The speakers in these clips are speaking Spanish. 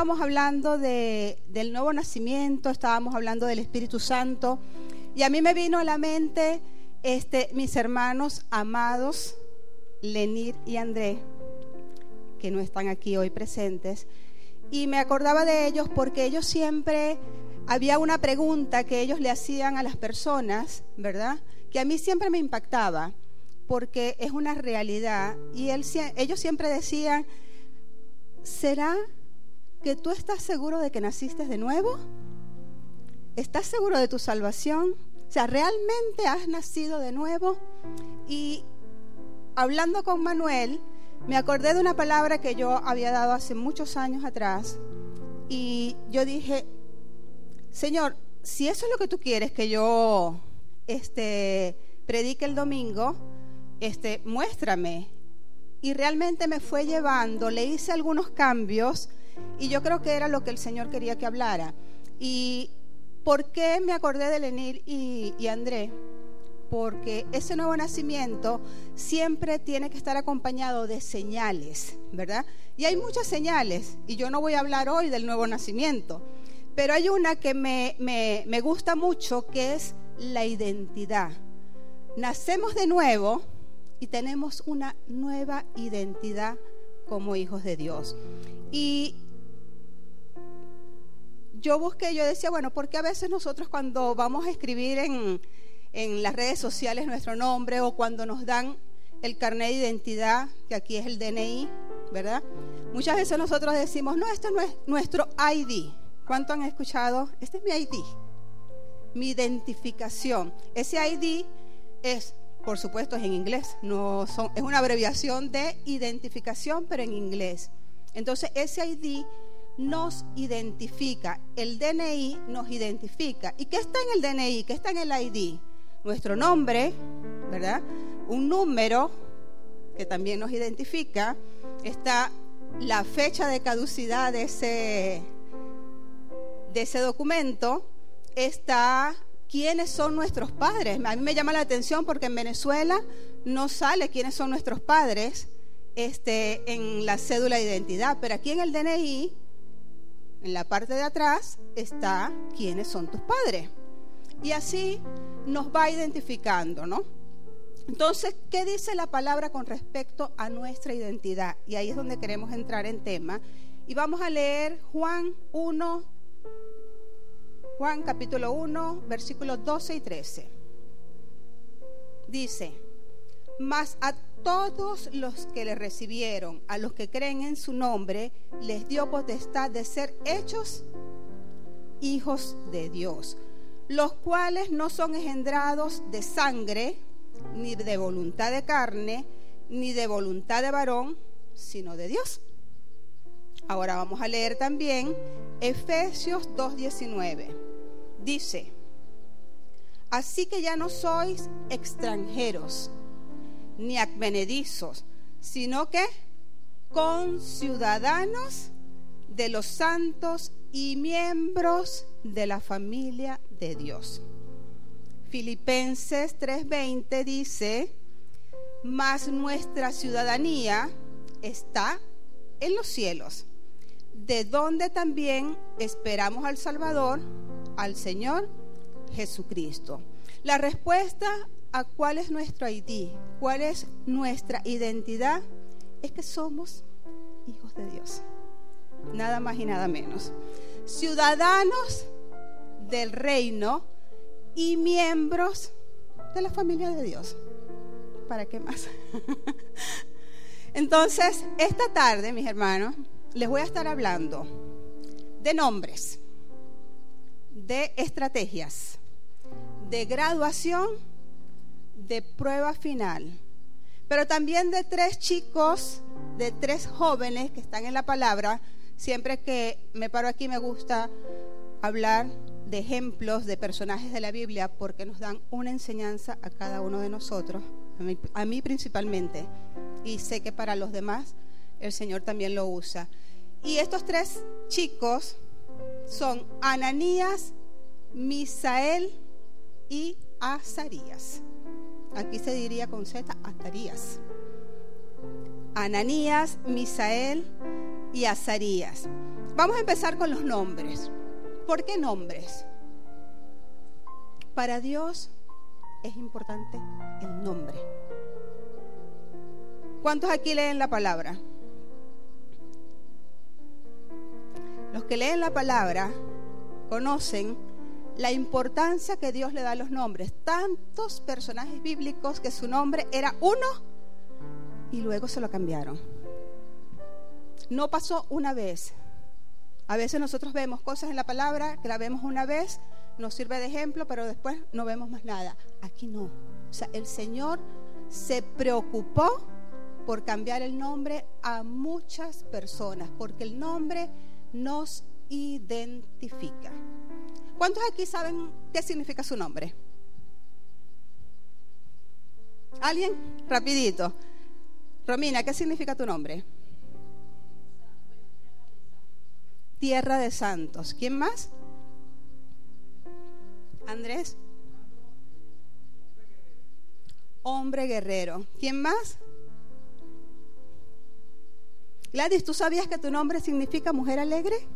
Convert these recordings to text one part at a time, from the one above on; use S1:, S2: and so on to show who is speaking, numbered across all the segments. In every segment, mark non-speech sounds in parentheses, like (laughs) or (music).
S1: estábamos hablando de, del nuevo nacimiento, estábamos hablando del Espíritu Santo, y a mí me vino a la mente este, mis hermanos amados, Lenir y André, que no están aquí hoy presentes, y me acordaba de ellos porque ellos siempre, había una pregunta que ellos le hacían a las personas, ¿verdad? Que a mí siempre me impactaba, porque es una realidad, y él, ellos siempre decían, ¿será que tú estás seguro de que naciste de nuevo? ¿Estás seguro de tu salvación? O sea, ¿realmente has nacido de nuevo? Y hablando con Manuel, me acordé de una palabra que yo había dado hace muchos años atrás. Y yo dije, Señor, si eso es lo que tú quieres que yo este, predique el domingo, este, muéstrame. Y realmente me fue llevando, le hice algunos cambios y yo creo que era lo que el Señor quería que hablara. Y ¿Por qué me acordé de Lenir y, y André? Porque ese nuevo nacimiento siempre tiene que estar acompañado de señales, ¿verdad? Y hay muchas señales, y yo no voy a hablar hoy del nuevo nacimiento, pero hay una que me, me, me gusta mucho, que es la identidad. Nacemos de nuevo y tenemos una nueva identidad como hijos de Dios. Y yo busqué, yo decía, bueno, porque a veces nosotros cuando vamos a escribir en, en las redes sociales nuestro nombre o cuando nos dan el carnet de identidad, que aquí es el DNI, ¿verdad? Muchas veces nosotros decimos, no, esto no es nuestro ID. ¿Cuánto han escuchado? Este es mi ID, mi identificación. Ese ID es, por supuesto, es en inglés, no son, es una abreviación de identificación, pero en inglés. Entonces, ese ID nos identifica, el DNI nos identifica. ¿Y qué está en el DNI? ¿Qué está en el ID? Nuestro nombre, ¿verdad? Un número que también nos identifica. Está la fecha de caducidad de ese, de ese documento. Está quiénes son nuestros padres. A mí me llama la atención porque en Venezuela no sale quiénes son nuestros padres este, en la cédula de identidad, pero aquí en el DNI en la parte de atrás está quiénes son tus padres. Y así nos va identificando, ¿no? Entonces, ¿qué dice la palabra con respecto a nuestra identidad? Y ahí es donde queremos entrar en tema. Y vamos a leer Juan 1, Juan capítulo 1, versículos 12 y 13. Dice, mas a todos los que le recibieron, a los que creen en su nombre, les dio potestad de ser hechos hijos de Dios, los cuales no son engendrados de sangre, ni de voluntad de carne, ni de voluntad de varón, sino de Dios. Ahora vamos a leer también Efesios 2.19. Dice, así que ya no sois extranjeros ni advenedizos, sino que con ciudadanos de los santos y miembros de la familia de Dios. Filipenses 3:20 dice, mas nuestra ciudadanía está en los cielos, de donde también esperamos al Salvador, al Señor Jesucristo. La respuesta a cuál es nuestro ID, cuál es nuestra identidad, es que somos hijos de Dios. Nada más y nada menos. Ciudadanos del reino y miembros de la familia de Dios. ¿Para qué más? (laughs) Entonces, esta tarde, mis hermanos, les voy a estar hablando de nombres, de estrategias, de graduación de prueba final, pero también de tres chicos, de tres jóvenes que están en la palabra. Siempre que me paro aquí me gusta hablar de ejemplos de personajes de la Biblia porque nos dan una enseñanza a cada uno de nosotros, a mí, principalmente, y sé que para los demás el Señor también lo usa. Y estos tres chicos son Ananías, Misael y Azarías. Aquí se diría con Z, Atarías. Ananías, Misael y Azarías. Vamos a empezar con los nombres. ¿Por qué nombres? Para Dios es importante el nombre. ¿Cuántos aquí leen la palabra? Los que leen la palabra conocen la importancia que Dios le da a los nombres. Tantos personajes bíblicos que su nombre era uno y luego se lo cambiaron. No pasó una vez. A veces nosotros vemos cosas en la palabra que la vemos una vez, nos sirve de ejemplo, pero después no vemos más nada. Aquí no. O sea, el Señor se preocupó por cambiar el nombre a muchas personas, porque el nombre nos identifica. ¿Cuántos aquí saben qué significa su nombre? ¿Alguien? Rapidito. Romina, ¿qué significa tu nombre? Tierra de Santos. ¿Quién más? Andrés. Hombre guerrero. ¿Quién más? Gladys, ¿tú sabías que tu nombre significa mujer alegre?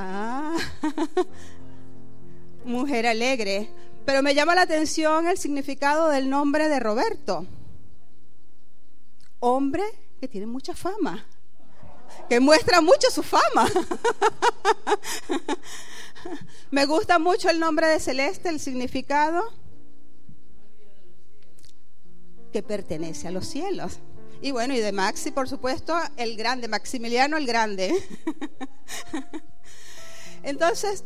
S1: Ah, (laughs) mujer alegre. Pero me llama la atención el significado del nombre de Roberto. Hombre que tiene mucha fama, que muestra mucho su fama. (laughs) me gusta mucho el nombre de Celeste, el significado que pertenece a los cielos. Y bueno, y de Maxi, por supuesto, el grande, Maximiliano el grande. (laughs) Entonces,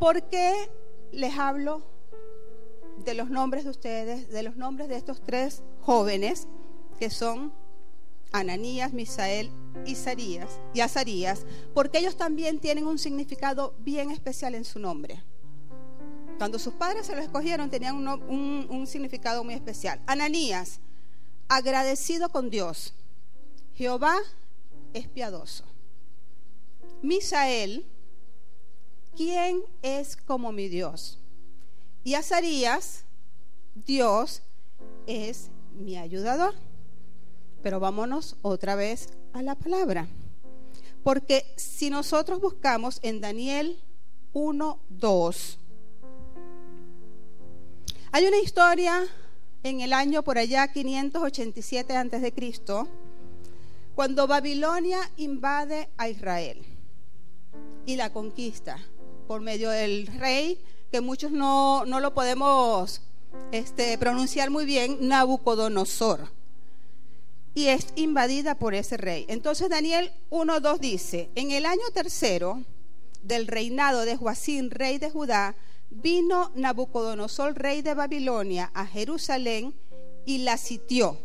S1: ¿por qué les hablo de los nombres de ustedes, de los nombres de estos tres jóvenes que son Ananías, Misael y y Azarías? Porque ellos también tienen un significado bien especial en su nombre. Cuando sus padres se lo escogieron tenían un, un significado muy especial. Ananías, agradecido con Dios. Jehová es piadoso. Misael, ¿quién es como mi Dios? Y Azarías, Dios es mi ayudador. Pero vámonos otra vez a la palabra. Porque si nosotros buscamos en Daniel 1, 2, hay una historia en el año por allá 587 antes de Cristo, cuando Babilonia invade a Israel y la conquista por medio del rey, que muchos no, no lo podemos este, pronunciar muy bien, Nabucodonosor. Y es invadida por ese rey. Entonces Daniel 1.2 dice, en el año tercero del reinado de Joacín, rey de Judá, vino Nabucodonosor, rey de Babilonia, a Jerusalén y la sitió.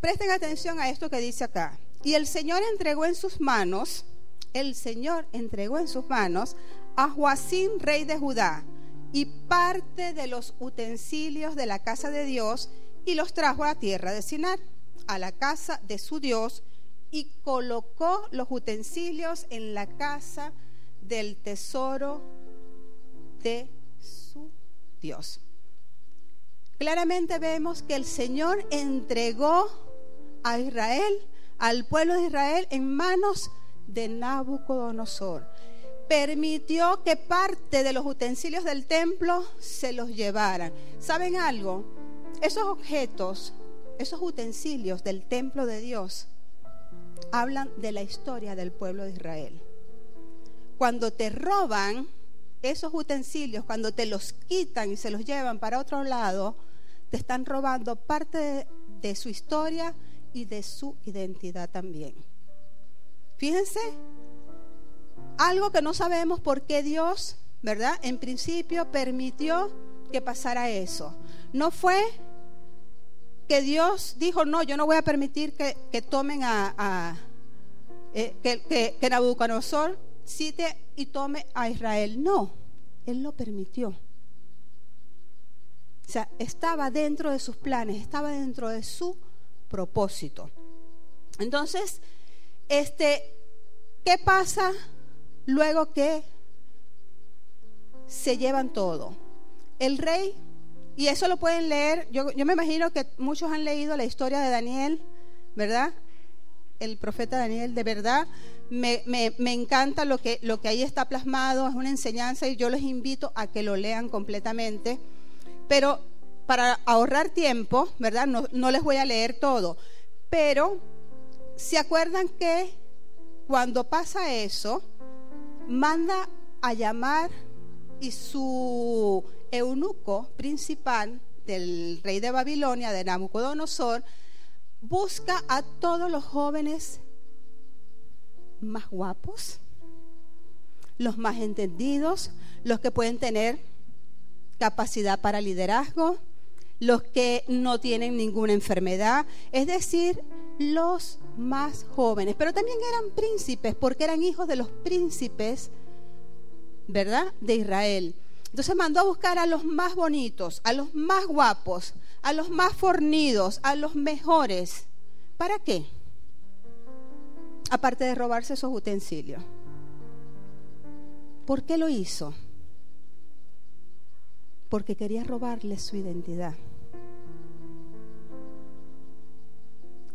S1: Presten atención a esto que dice acá. Y el Señor entregó en sus manos, el Señor entregó en sus manos a Joacín, rey de Judá, y parte de los utensilios de la casa de Dios, y los trajo a la tierra de Sinar, a la casa de su Dios, y colocó los utensilios en la casa del tesoro de su Dios. Claramente vemos que el Señor entregó a Israel, al pueblo de Israel, en manos de Nabucodonosor. Permitió que parte de los utensilios del templo se los llevaran. ¿Saben algo? Esos objetos, esos utensilios del templo de Dios, hablan de la historia del pueblo de Israel. Cuando te roban, esos utensilios, cuando te los quitan y se los llevan para otro lado, te están robando parte de, su historia y de su identidad también. Fíjense, algo que no sabemos por qué Dios, ¿verdad? En principio permitió que pasara eso. No fue que Dios dijo, no, yo no voy a permitir que, tomen a, eh, que, que, que Nabucodonosor cite y tome a Israel. No, Él lo permitió. O sea, estaba dentro de sus planes, estaba dentro de su propósito. Entonces, este, ¿qué pasa luego que se llevan todo? El rey, y eso lo pueden leer, yo, yo me imagino que muchos han leído la historia de Daniel, ¿verdad? El profeta Daniel, de verdad, me, encanta lo que, lo que ahí está plasmado, es una enseñanza y yo les invito a que lo lean completamente. Pero para ahorrar tiempo, ¿verdad? No, no les voy a leer todo. Pero, ¿se acuerdan que cuando pasa eso, manda a llamar y su eunuco principal del rey de Babilonia, de Nabucodonosor, busca a todos los jóvenes más guapos, los más entendidos, los que pueden tener capacidad para liderazgo, los que no tienen ninguna enfermedad, es decir, los más jóvenes, pero también eran príncipes, porque eran hijos de los príncipes, ¿verdad?, de Israel. Entonces mandó a buscar a los más bonitos, a los más guapos, a los más fornidos, a los mejores. ¿Para qué? Aparte de robarse esos utensilios. ¿Por qué lo hizo? Porque quería robarles su identidad.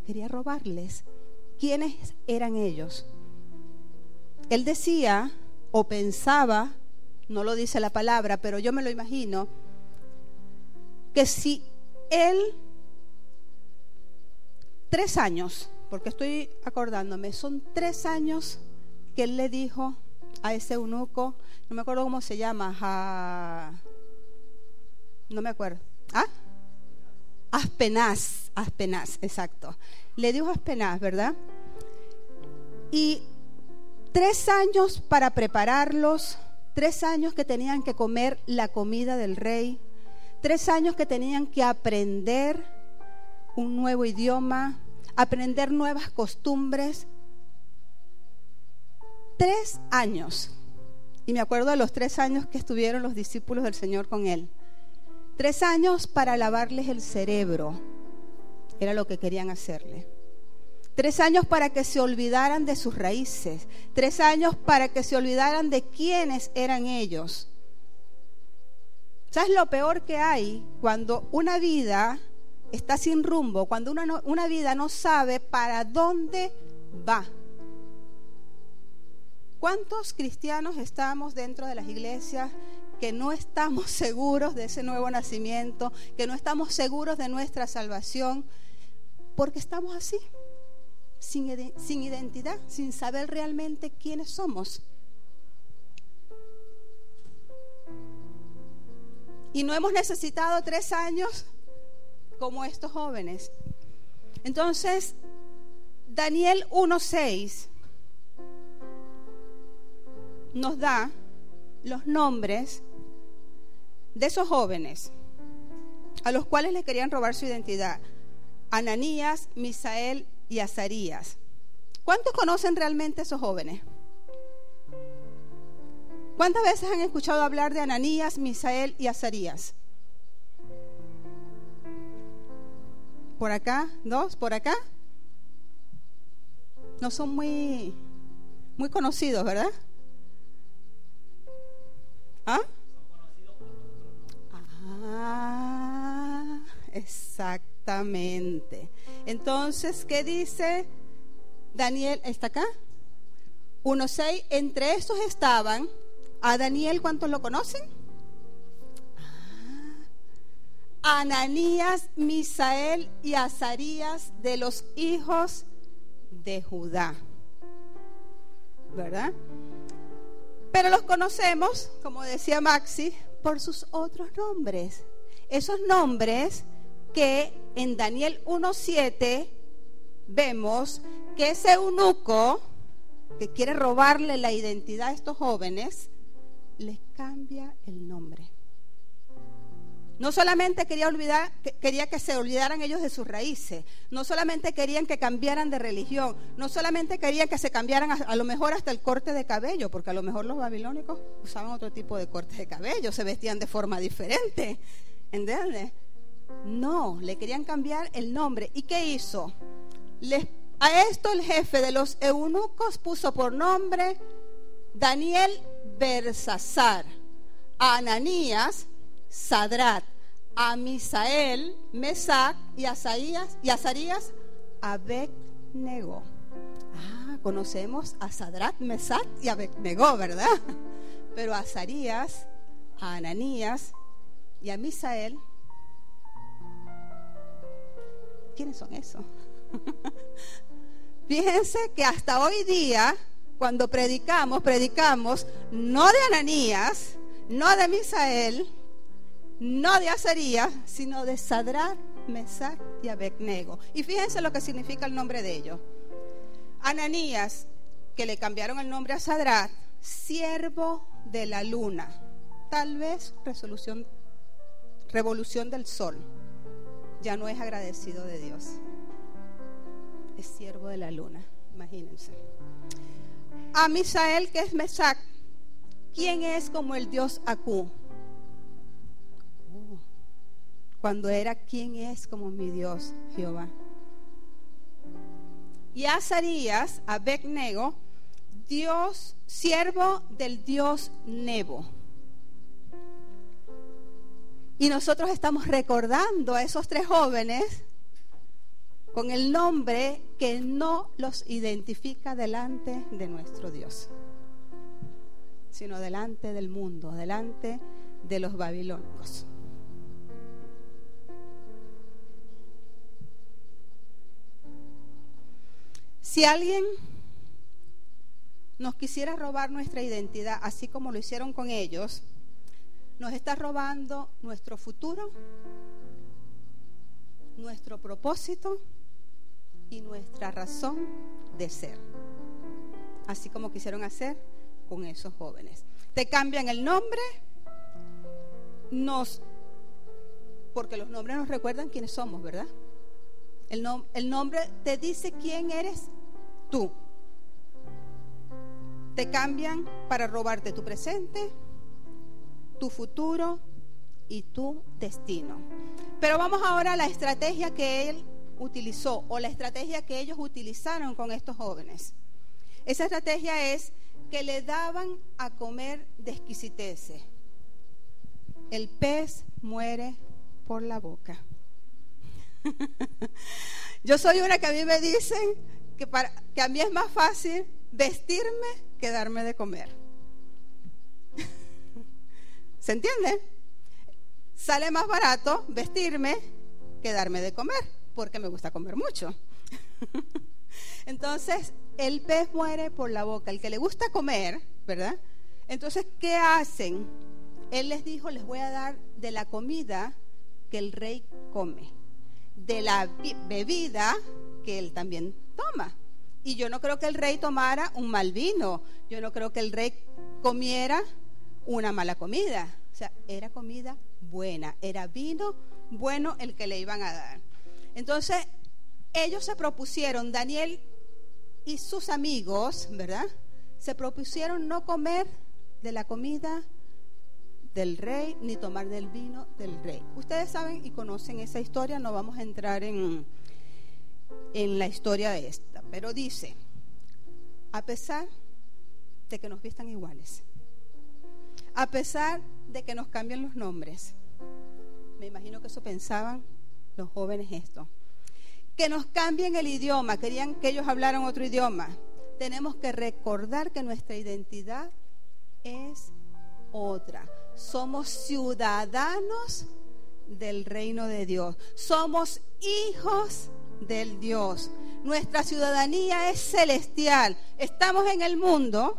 S1: Quería robarles quiénes eran ellos. Él decía o pensaba no lo dice la palabra, pero yo me lo imagino, que si él, tres años, porque estoy acordándome, son tres años que él le dijo a ese eunuco, no me acuerdo cómo se llama, no me acuerdo, ¿ah? Aspenaz, Aspenaz, exacto. Le dijo Aspenaz, ¿verdad? Y tres años para prepararlos, tres años que tenían que comer la comida del rey, tres años que tenían que aprender un nuevo idioma, aprender nuevas costumbres. Tres años. Y me acuerdo de los tres años que estuvieron los discípulos del Señor con él. Tres años para lavarles el cerebro. Era lo que querían hacerle. Tres años para que se olvidaran de sus raíces. Tres años para que se olvidaran de quiénes eran ellos. ¿Sabes lo peor que hay cuando una vida está sin rumbo, cuando una, una vida no sabe para dónde va? ¿Cuántos cristianos estamos dentro de las iglesias que no estamos (laughs) seguros de ese nuevo nacimiento, que no estamos seguros de nuestra salvación? Porque estamos así sin, identidad, sin saber realmente quiénes somos. Y no hemos necesitado tres años como estos jóvenes. Entonces, Daniel 1.6 nos da los nombres de esos jóvenes a los cuales le querían robar su identidad. Ananías, Misael y Azarías. ¿Cuántos conocen realmente a esos jóvenes? ¿Cuántas veces han escuchado hablar de Ananías, Misael y Azarías? ¿Por acá? ¿Dos? ¿Por acá? No son muy, muy conocidos, ¿verdad? ¿Ah? Ah, exactamente. Entonces, ¿qué dice Daniel? ¿Está acá? 1.6. Entre estos estaban, a Daniel, ¿cuántos lo conocen? Ah, Ananías, Misael y Azarías de los hijos de Judá. ¿Verdad? Pero los conocemos, como decía Maxi, por sus otros nombres. Esos nombres que en Daniel 1.7 vemos que ese eunuco que quiere robarle la identidad a estos jóvenes, les cambia el nombre. No solamente quería, olvidar, quería que se olvidaran ellos de sus raíces, no solamente querían que cambiaran de religión, no solamente querían que se cambiaran a, lo mejor hasta el corte de cabello, porque a lo mejor los babilónicos usaban otro tipo de corte de cabello, se vestían de forma diferente. ¿Entiendes? No, le querían cambiar el nombre. ¿Y qué hizo? a esto el jefe de los eunucos puso por nombre Daniel Bersasar, Ananías, Sadrat, a Misael, Mesac y Azarías, y Azarías, Abednego. Ah, conocemos a Sadrat, Mesat y Abednego, ¿verdad? Pero a Azarías, a Ananías y a Misael, ¿quiénes son esos? (laughs) Fíjense que hasta hoy día, cuando predicamos, predicamos no de Ananías, no de Misael, no de Azarías, sino de Sadrat, Mesach y Abednego. Y fíjense lo que significa el nombre de ellos. Ananías, que le cambiaron el nombre a Sadrat, siervo de la luna. Tal vez resolución, revolución del sol. Ya no es agradecido de Dios. Es siervo de la luna, imagínense. A Misael, que es Mesach, ¿quién es como el Dios Acú? Cuando era quién es como mi Dios, Jehová. Y a Azarías, a Dios, siervo del Dios Nebo. Y nosotros estamos recordando a esos tres jóvenes con el nombre que no los identifica delante de nuestro Dios, sino delante del mundo, delante de los babilónicos. Si alguien nos quisiera robar nuestra identidad, así como lo hicieron con ellos, nos está robando nuestro futuro, nuestro propósito y nuestra razón de ser. Así como quisieron hacer con esos jóvenes. Te cambian el nombre, nos, porque los nombres nos recuerdan quiénes somos, ¿verdad? El, el nombre te dice quién eres tú. Te cambian para robarte tu presente, tu futuro y tu destino. Pero vamos ahora a la estrategia que él utilizó o la estrategia que ellos utilizaron con estos jóvenes. Esa estrategia es que le daban a comer de exquisiteces. El pez muere por la boca. (laughs) Yo soy una que a mí me dicen que, para, que a mí es más fácil vestirme que darme de comer. (laughs) ¿Se entiende? Sale más barato vestirme que darme de comer, porque me gusta comer mucho. (laughs) Entonces, el pez muere por la boca. El que le gusta comer, ¿verdad? Entonces, ¿qué hacen? Él les dijo, les voy a dar de la comida que el rey come, de la bebida que él también toma. Y yo no creo que el rey tomara un mal vino, yo no creo que el rey comiera una mala comida. O sea, era comida buena, era vino bueno el que le iban a dar. Entonces, ellos se propusieron, Daniel y sus amigos, ¿verdad? Se propusieron no comer de la comida del rey ni tomar del vino del rey. Ustedes saben y conocen esa historia, no vamos a entrar en, en la historia de esta, pero dice, a pesar de que nos vistan iguales, a pesar de que nos cambien los nombres, me imagino que eso pensaban los jóvenes esto, que nos cambien el idioma, querían que ellos hablaran otro idioma, tenemos que recordar que nuestra identidad es otra. Somos ciudadanos del reino de Dios. Somos hijos del Dios. Nuestra ciudadanía es celestial. Estamos en el mundo,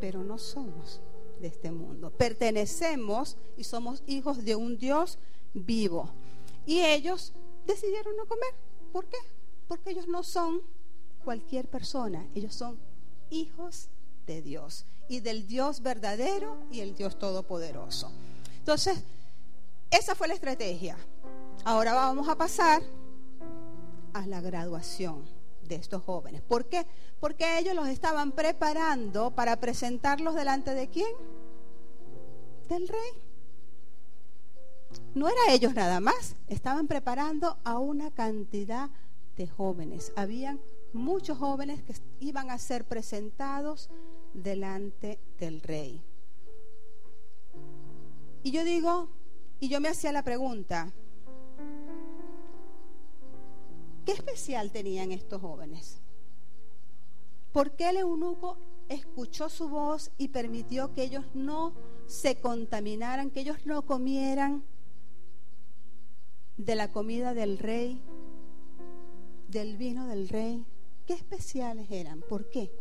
S1: pero no somos de este mundo. Pertenecemos y somos hijos de un Dios vivo. Y ellos decidieron no comer. ¿Por qué? Porque ellos no son cualquier persona. Ellos son hijos de Dios y del Dios verdadero y el Dios todopoderoso. Entonces, esa fue la estrategia. Ahora vamos a pasar la graduación de estos jóvenes. ¿Por qué? Porque ellos los estaban preparando para presentarlos delante de quién? Del rey. No era ellos nada más, estaban preparando a una cantidad de jóvenes. Habían muchos jóvenes que iban a ser presentados delante del rey. Y yo digo, y yo me hacía la pregunta, ¿Qué especial tenían estos jóvenes? ¿Por qué el eunuco escuchó su voz y permitió que ellos no se contaminaran, que ellos no comieran de la comida del rey, del vino del rey? ¿Qué especiales eran? ¿Por qué?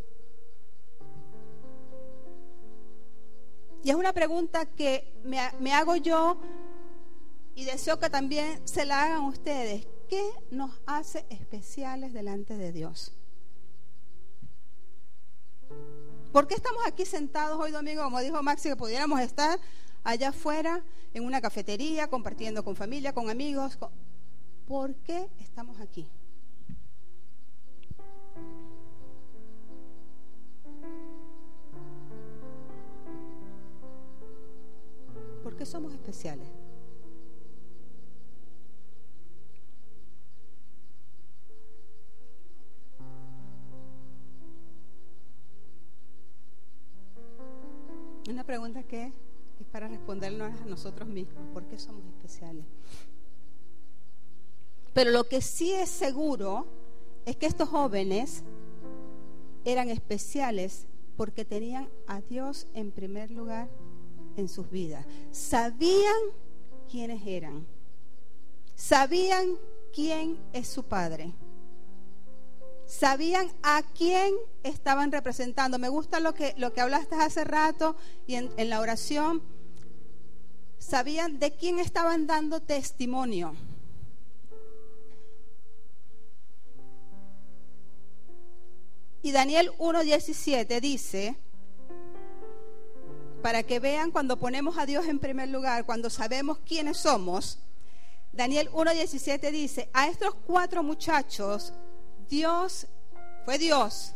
S1: Y es una pregunta que me, me hago yo y deseo que también se la hagan ustedes. ¿Qué nos hace especiales delante de Dios? ¿Por qué estamos aquí sentados hoy domingo, como dijo Maxi, que pudiéramos estar allá afuera en una cafetería, compartiendo con familia, con amigos? ¿Por qué estamos aquí? ¿Por qué somos especiales? Una pregunta que es para respondernos a nosotros mismos, ¿por qué somos especiales? Pero lo que sí es seguro es que estos jóvenes eran especiales porque tenían a Dios en primer lugar en sus vidas. Sabían quiénes eran. Sabían quién es su padre sabían a quién estaban representando. Me gusta lo que, lo que hablaste hace rato y en, en la oración. Sabían de quién estaban dando testimonio. Y Daniel 1.17 dice, para que vean cuando ponemos a Dios en primer lugar, cuando sabemos quiénes somos, Daniel 1.17 dice, a estos cuatro muchachos Dios fue Dios.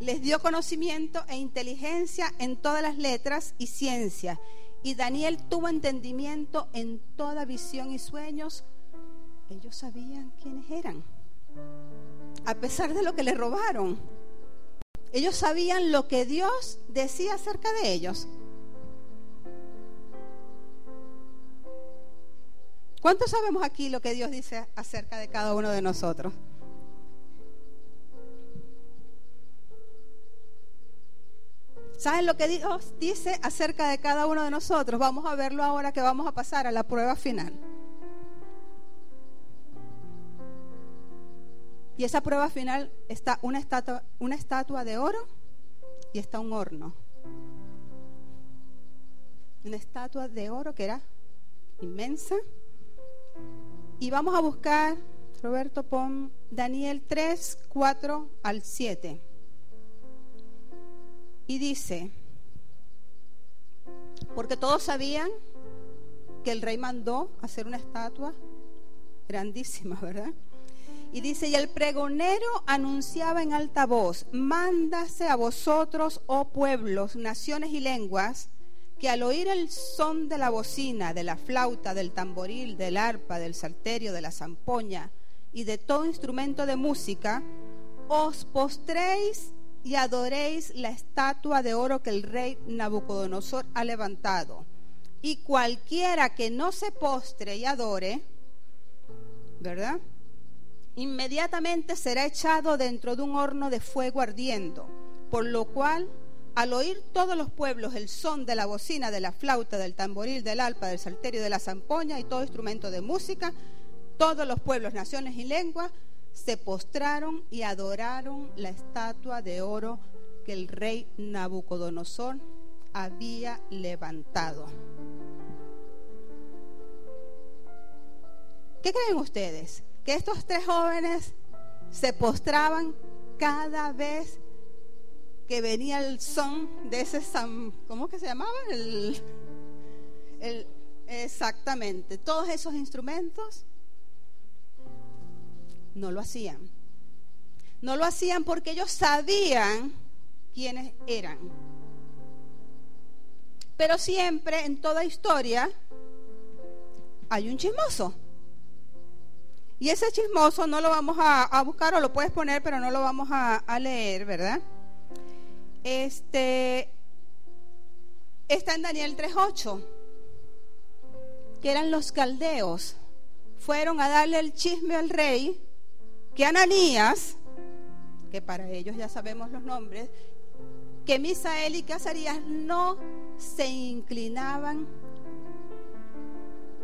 S1: Les dio conocimiento e inteligencia en todas las letras y ciencia. Y Daniel tuvo entendimiento en toda visión y sueños. Ellos sabían quiénes eran. A pesar de lo que le robaron. Ellos sabían lo que Dios decía acerca de ellos. ¿Cuántos sabemos aquí lo que Dios dice acerca de cada uno de nosotros? ¿Saben lo que Dios dice acerca de cada uno de nosotros? Vamos a verlo ahora que vamos a pasar a la prueba final. Y esa prueba final está una estatua, una estatua de oro y está un horno. Una estatua de oro que era inmensa. Y vamos a buscar, Roberto, pon Daniel 3, 4 al 7. Y dice, porque todos sabían que el rey mandó hacer una estatua grandísima, ¿verdad? Y dice, y el pregonero anunciaba en alta voz, mándase a vosotros, oh pueblos, naciones y lenguas, que al oír el son de la bocina, de la flauta, del tamboril, del arpa, del salterio, de la zampoña y de todo instrumento de música, os postréis y adoréis la estatua de oro que el rey Nabucodonosor ha levantado. Y cualquiera que no se postre y adore, ¿verdad? Inmediatamente será echado dentro de un horno de fuego ardiendo, por lo cual al oír todos los pueblos el son de la bocina, de la flauta, del tamboril, del alpa, del salterio, de la zampoña y todo instrumento de música, todos los pueblos, naciones y lenguas se postraron y adoraron la estatua de oro que el rey Nabucodonosor había levantado. ¿Qué creen ustedes? Que estos tres jóvenes se postraban cada vez que venía el son de ese sam, ¿cómo que se llamaba? El, exactamente, todos esos instrumentos no lo hacían. No lo hacían porque ellos sabían quiénes eran. Pero siempre en toda historia hay un chismoso. Y ese chismoso no lo vamos a, buscar o lo puedes poner, pero no lo vamos a, a leer, ¿verdad? Este está en Daniel 3:8, que eran los caldeos. Fueron a darle el chisme al rey que Ananías, que para ellos ya sabemos los nombres, que Misael y que Azarías no se inclinaban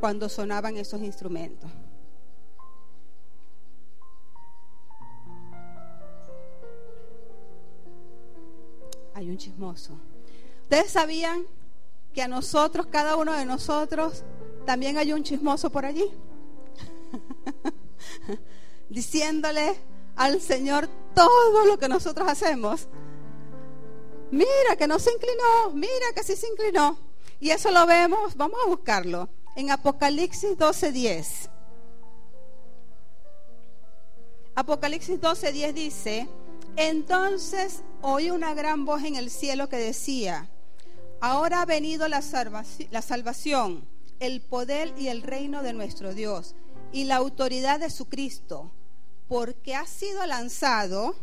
S1: cuando sonaban esos instrumentos. Hay un chismoso. Ustedes sabían que a nosotros, cada uno de nosotros, también hay un chismoso por allí. (laughs) Diciéndole al Señor todo lo que nosotros hacemos. Mira que no se inclinó, mira que sí se inclinó. Y eso lo vemos, vamos a buscarlo, en Apocalipsis 12:10. Apocalipsis 12:10 dice, entonces oí una gran voz en el cielo que decía, ahora ha venido la, salvación, el poder y el reino de nuestro Dios y la autoridad de su Cristo, porque ha sido lanzado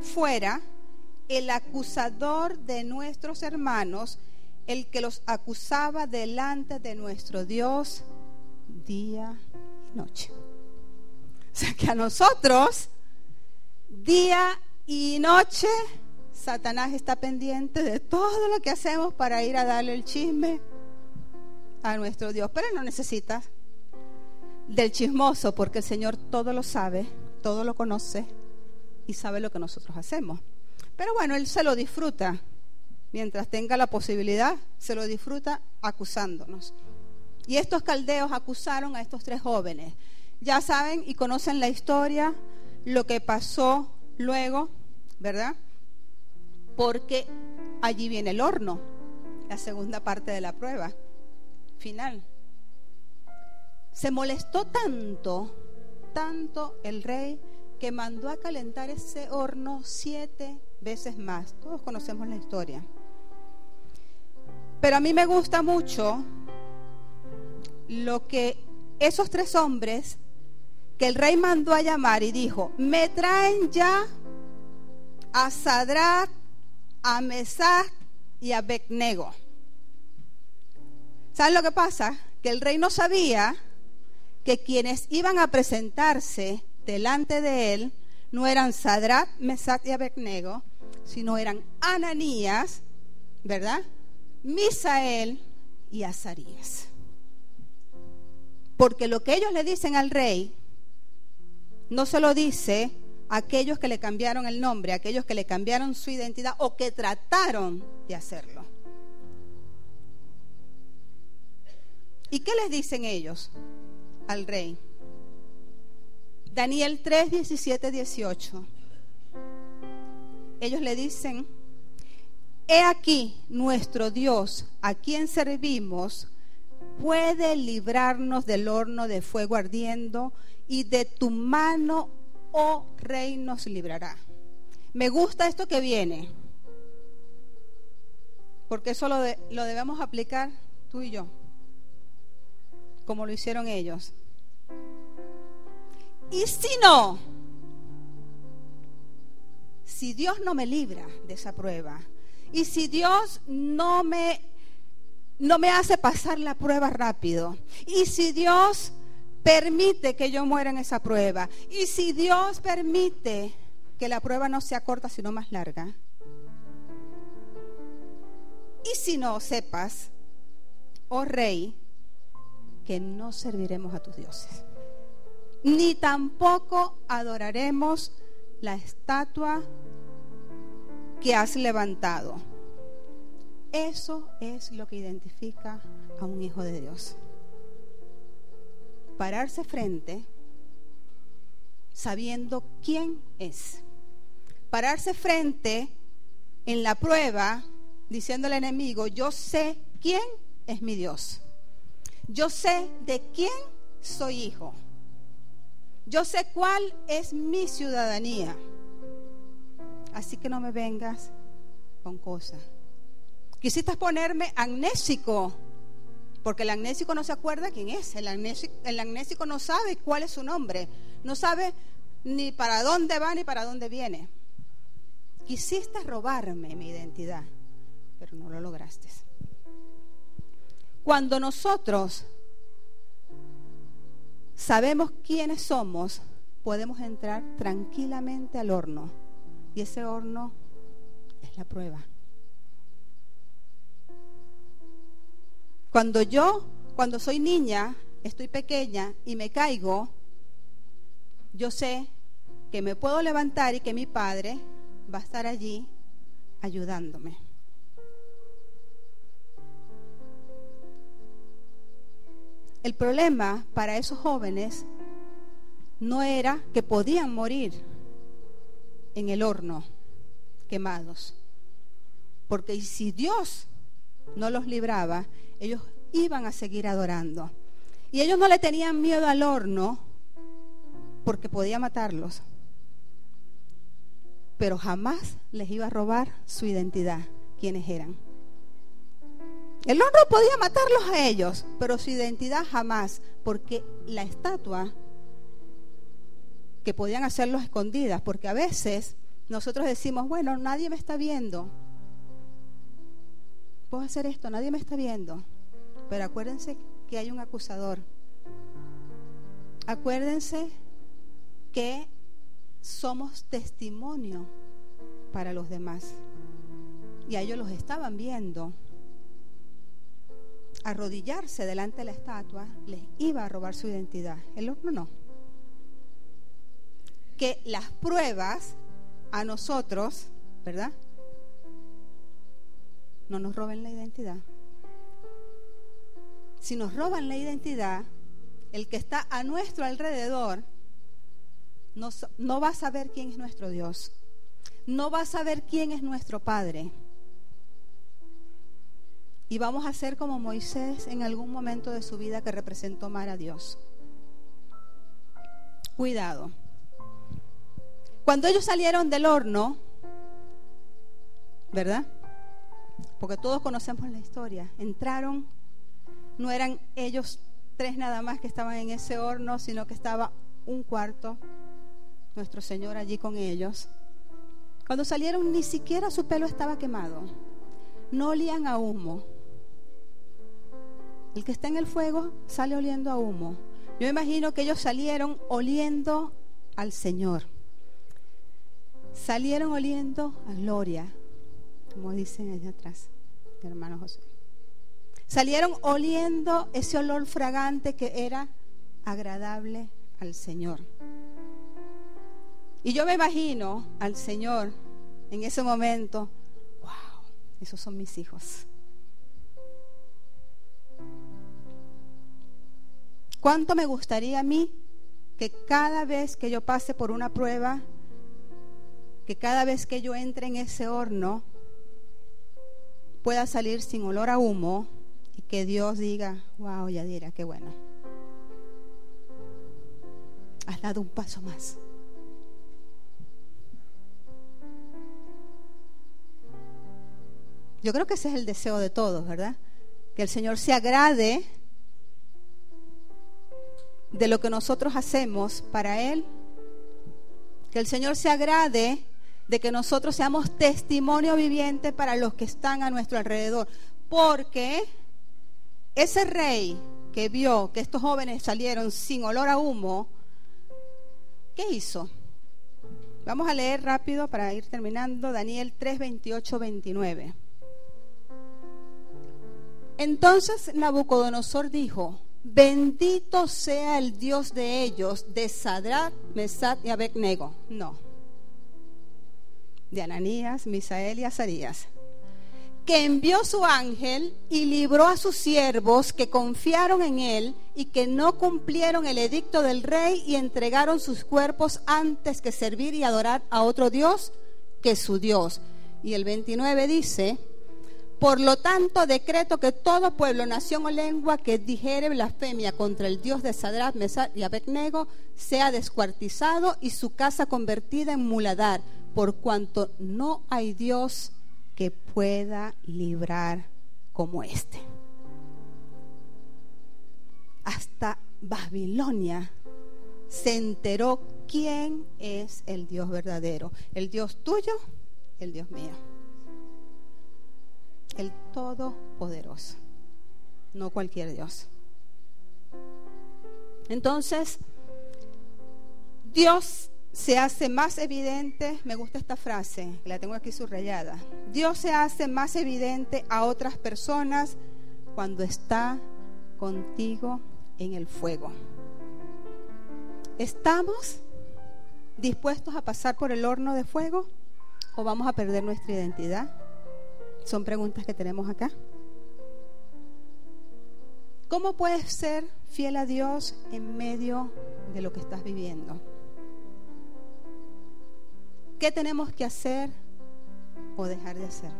S1: fuera el acusador de nuestros hermanos, el que los acusaba delante de nuestro Dios día y noche. O sea que a nosotros, día y noche, Satanás está pendiente de todo lo que hacemos para ir a darle el chisme a nuestro Dios. Pero él no necesita del chismoso porque el Señor todo lo sabe, todo lo conoce y sabe lo que nosotros hacemos. Pero bueno, él se lo disfruta. Mientras tenga la posibilidad, se lo disfruta acusándonos. Y estos caldeos acusaron a estos tres jóvenes. Ya saben y conocen la historia, lo que pasó luego, ¿verdad? Porque allí viene el horno, la segunda parte de la prueba final. Se molestó tanto, tanto el rey, que mandó a calentar ese horno siete veces más. Todos conocemos la historia. Pero a mí me gusta mucho lo que esos tres hombres que el rey mandó a llamar y dijo, me traen ya a Sadrat, a Mesach y a Becnego. ¿Saben lo que pasa? Que el rey no sabía que quienes iban a presentarse delante de él no eran Sadrat, Mesach y Abednego, sino eran Ananías, ¿verdad? Misael y Azarías. Porque lo que ellos le dicen al rey no se lo dice a aquellos que le cambiaron el nombre, a aquellos que le cambiaron su identidad o que trataron de hacerlo. ¿Y qué les dicen ellos al rey? Daniel 3, 17, 18. Ellos le dicen, he aquí nuestro Dios, a quien servimos, puede librarnos del horno de fuego ardiendo y de tu mano, oh rey, nos librará. Me gusta esto que viene, porque eso lo, lo debemos aplicar tú y yo como lo hicieron ellos. Y si no, si Dios no me libra de esa prueba, y si Dios no me, no me hace pasar la prueba rápido, y si Dios permite que yo muera en esa prueba, y si Dios permite que la prueba no sea corta, sino más larga, y si no sepas, oh rey, que no serviremos a tus dioses, ni tampoco adoraremos la estatua que has levantado. Eso es lo que identifica a un hijo de Dios. Pararse frente sabiendo quién es. Pararse frente en la prueba diciendo al enemigo, yo sé quién es mi Dios. Yo sé de quién soy hijo. Yo sé cuál es mi ciudadanía. Así que no me vengas con cosas. Quisiste ponerme amnésico, porque el amnésico no se acuerda quién es. El amnésico no sabe cuál es su nombre. No sabe ni para dónde va ni para dónde viene. Quisiste robarme mi identidad, pero no lo lograste. Cuando nosotros sabemos quiénes somos, podemos entrar tranquilamente al horno. Y ese horno es la prueba. Cuando yo, cuando soy niña, estoy pequeña y me caigo, yo sé que me puedo levantar y que mi padre va a estar allí ayudándome. El problema para esos jóvenes no era que podían morir en el horno quemados, porque si Dios no los libraba, ellos iban a seguir adorando. Y ellos no le tenían miedo al horno porque podía matarlos, pero jamás les iba a robar su identidad, quienes eran. El horno podía matarlos a ellos, pero su identidad jamás, porque la estatua que podían hacerlos escondidas, porque a veces nosotros decimos, bueno, nadie me está viendo. Puedo hacer esto, nadie me está viendo. Pero acuérdense que hay un acusador. Acuérdense que somos testimonio para los demás. Y a ellos los estaban viendo. Arrodillarse delante de la estatua les iba a robar su identidad. El horno no. Que las pruebas a nosotros, ¿verdad? No nos roben la identidad. Si nos roban la identidad, el que está a nuestro alrededor no, no va a saber quién es nuestro Dios. No va a saber quién es nuestro Padre. Y vamos a ser como Moisés en algún momento de su vida que representó mal a Dios. Cuidado. Cuando ellos salieron del horno, ¿verdad? Porque todos conocemos la historia. Entraron, no eran ellos tres nada más que estaban en ese horno, sino que estaba un cuarto, nuestro Señor allí con ellos. Cuando salieron ni siquiera su pelo estaba quemado, no olían a humo. El que está en el fuego sale oliendo a humo. Yo imagino que ellos salieron oliendo al Señor salieron oliendo a gloria, como dicen allá atrás, mi hermano José. Salieron oliendo ese olor fragante que era agradable al Señor. Y yo me imagino al Señor en ese momento, wow, esos son mis hijos. ¿Cuánto me gustaría a mí que cada vez que yo pase por una prueba, que cada vez que yo entre en ese horno pueda salir sin olor a humo y que Dios diga, wow, Yadira, qué bueno. Has dado un paso más. Yo creo que ese es el deseo de todos, ¿verdad? Que el Señor se agrade de lo que nosotros hacemos para Él. Que el Señor se agrade de que nosotros seamos testimonio viviente para los que están a nuestro alrededor. Porque ese rey que vio que estos jóvenes salieron sin olor a humo, ¿qué hizo? Vamos a leer rápido para ir terminando Daniel 3, 28, 29. Entonces Nabucodonosor dijo, bendito sea el Dios de ellos, de Sadrach, Mesach y Abednego. No, de Ananías, Misael y Azarías, que envió su ángel y libró a sus siervos que confiaron en él y que no cumplieron el edicto del rey y entregaron sus cuerpos antes que servir y adorar a otro Dios que su Dios. Y el 29 dice, por lo tanto, decreto que todo pueblo, nación o lengua que dijere blasfemia contra el Dios de Sadrach, Mesach y Abednego sea descuartizado y su casa convertida en muladar por cuanto no hay Dios que pueda librar como este. Hasta Babilonia se enteró quién es el Dios verdadero, el Dios tuyo, el Dios mío, el Todopoderoso, no cualquier Dios. Entonces, Dios se hace más evidente, me gusta esta frase, la tengo aquí subrayada. Dios se hace más evidente a otras personas cuando está contigo en el fuego. ¿Estamos dispuestos a pasar por el horno de fuego o vamos a perder nuestra identidad? Son preguntas que tenemos acá. ¿Cómo puedes ser fiel a Dios en medio de lo que estás viviendo? ¿Qué tenemos que hacer o dejar de hacer?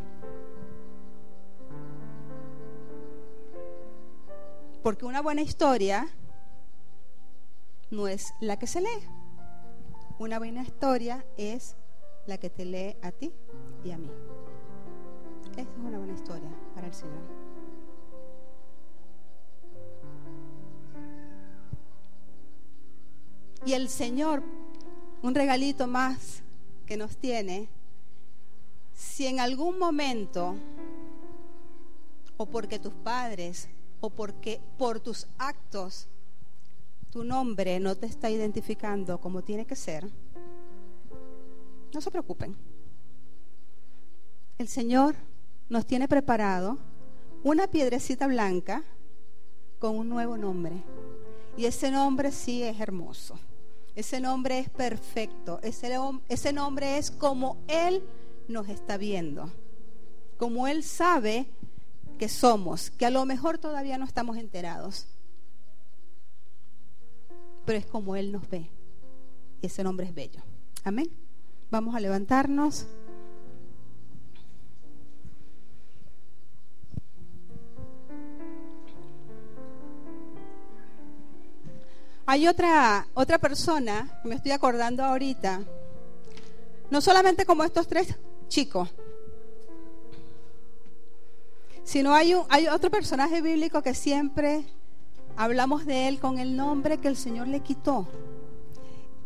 S1: Porque una buena historia no es la que se lee. Una buena historia es la que te lee a ti y a mí. Esta es una buena historia para el Señor. Y el Señor, un regalito más que nos tiene, si en algún momento, o porque tus padres, o porque por tus actos, tu nombre no te está identificando como tiene que ser, no se preocupen. El Señor nos tiene preparado una piedrecita blanca con un nuevo nombre. Y ese nombre sí es hermoso. Ese nombre es perfecto. Ese, nombre es como Él nos está viendo. Como Él sabe que somos, que a lo mejor todavía no estamos enterados. Pero es como Él nos ve. Y ese nombre es bello. Amén. Vamos a levantarnos. Hay otra, otra persona, me estoy acordando ahorita, no solamente como estos tres chicos, sino hay, un, hay otro personaje bíblico que siempre hablamos de él con el nombre que el Señor le quitó.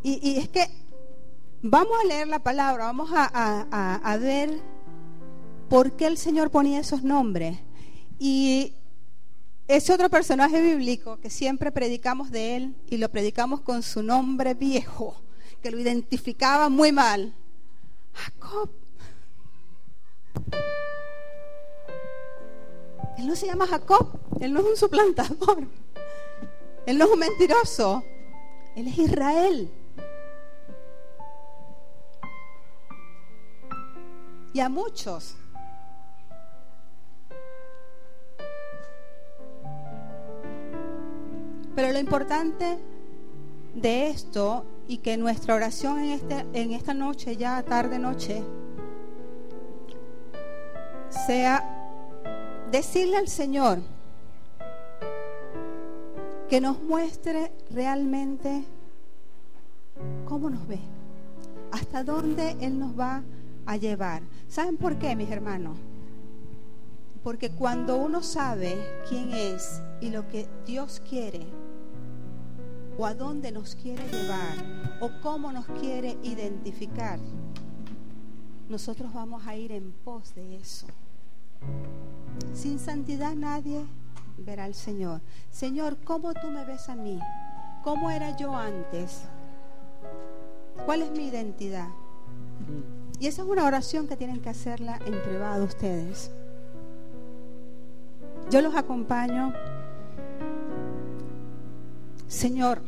S1: Y, y es que vamos a leer la palabra, vamos a, a, a, ver por qué el Señor ponía esos nombres. Y ese otro personaje bíblico que siempre predicamos de él y lo predicamos con su nombre viejo, que lo identificaba muy mal. Jacob. Él no se llama Jacob, él no es un suplantador, (laughs) él no es un mentiroso, él es Israel. Y a muchos Pero lo importante de esto y que nuestra oración en, este, en esta noche, ya tarde noche, sea decirle al Señor que nos muestre realmente cómo nos ve, hasta dónde Él nos va a llevar. ¿Saben por qué, mis hermanos? Porque cuando uno sabe quién es y lo que Dios quiere, o a dónde nos quiere llevar, o cómo nos quiere identificar, nosotros vamos a ir en pos de eso. Sin santidad nadie verá al Señor. Señor, ¿cómo tú me ves a mí? ¿Cómo era yo antes? ¿Cuál es mi identidad? Y esa es una oración que tienen que hacerla en privado ustedes. Yo los acompaño. Señor,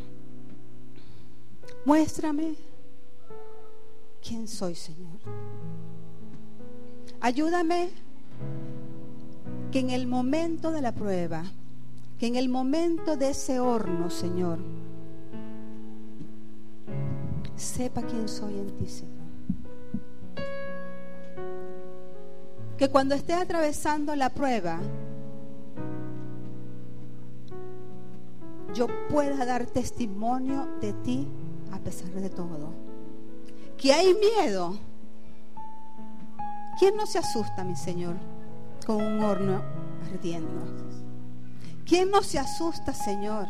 S1: muéstrame quién soy, Señor. Ayúdame que en el momento de la prueba, que en el momento de ese horno, Señor, sepa quién soy en ti, Señor. Que cuando esté atravesando la prueba, yo pueda dar testimonio de ti a pesar de todo. Que hay miedo. ¿Quién no se asusta, mi Señor, con un horno ardiendo? ¿Quién no se asusta, Señor,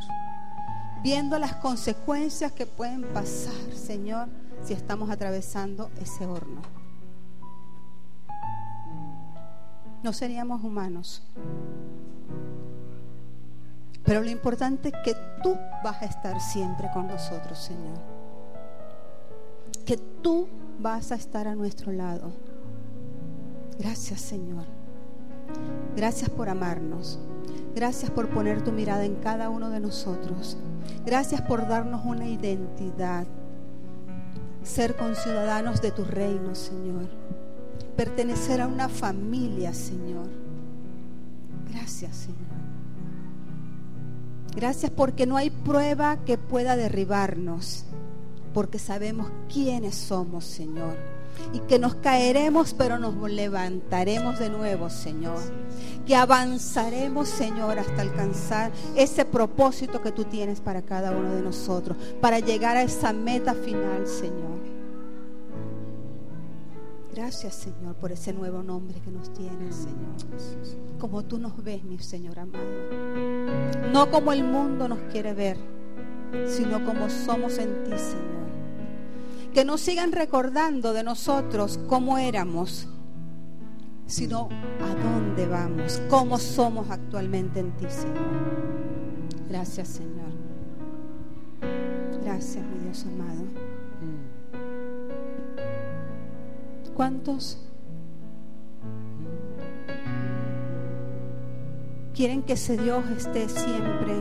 S1: viendo las consecuencias que pueden pasar, Señor, si estamos atravesando ese horno? No seríamos humanos. Pero lo importante es que tú vas a estar siempre con nosotros, Señor. que tú vas a estar a nuestro lado. Gracias Señor. Gracias por amarnos. Gracias por poner tu mirada en cada uno de nosotros. Gracias por darnos una identidad. Ser conciudadanos de tu reino, Señor. Pertenecer a una familia, Señor. Gracias, Señor. Gracias porque no hay prueba que pueda derribarnos, porque sabemos quiénes somos, Señor. Y que nos caeremos, pero nos levantaremos de nuevo, Señor. Que avanzaremos, Señor, hasta alcanzar ese propósito que tú tienes para cada uno de nosotros, para llegar a esa meta final, Señor. Gracias, Señor, por ese nuevo nombre que nos tienes, Señor. Como tú nos ves, mi Señor amado. No como el mundo nos quiere ver, sino como somos en ti, Señor. Que no sigan recordando de nosotros cómo éramos, sino a dónde vamos, cómo somos actualmente en ti, Señor. Gracias, Señor. Gracias, mi Dios amado. ¿Cuántos quieren que ese Dios esté siempre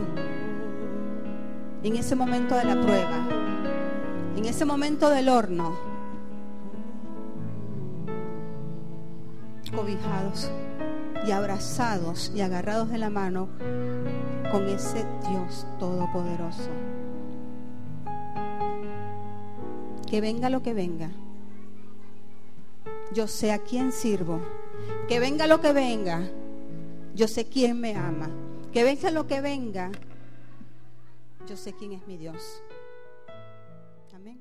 S1: en ese momento de la prueba, en ese momento del horno, cobijados y abrazados y agarrados de la mano con ese Dios todopoderoso? Que venga lo que venga yo sé a quién sirvo. Que venga lo que venga, yo sé quién me ama. Que venga lo que venga, yo sé quién es mi Dios. Amén.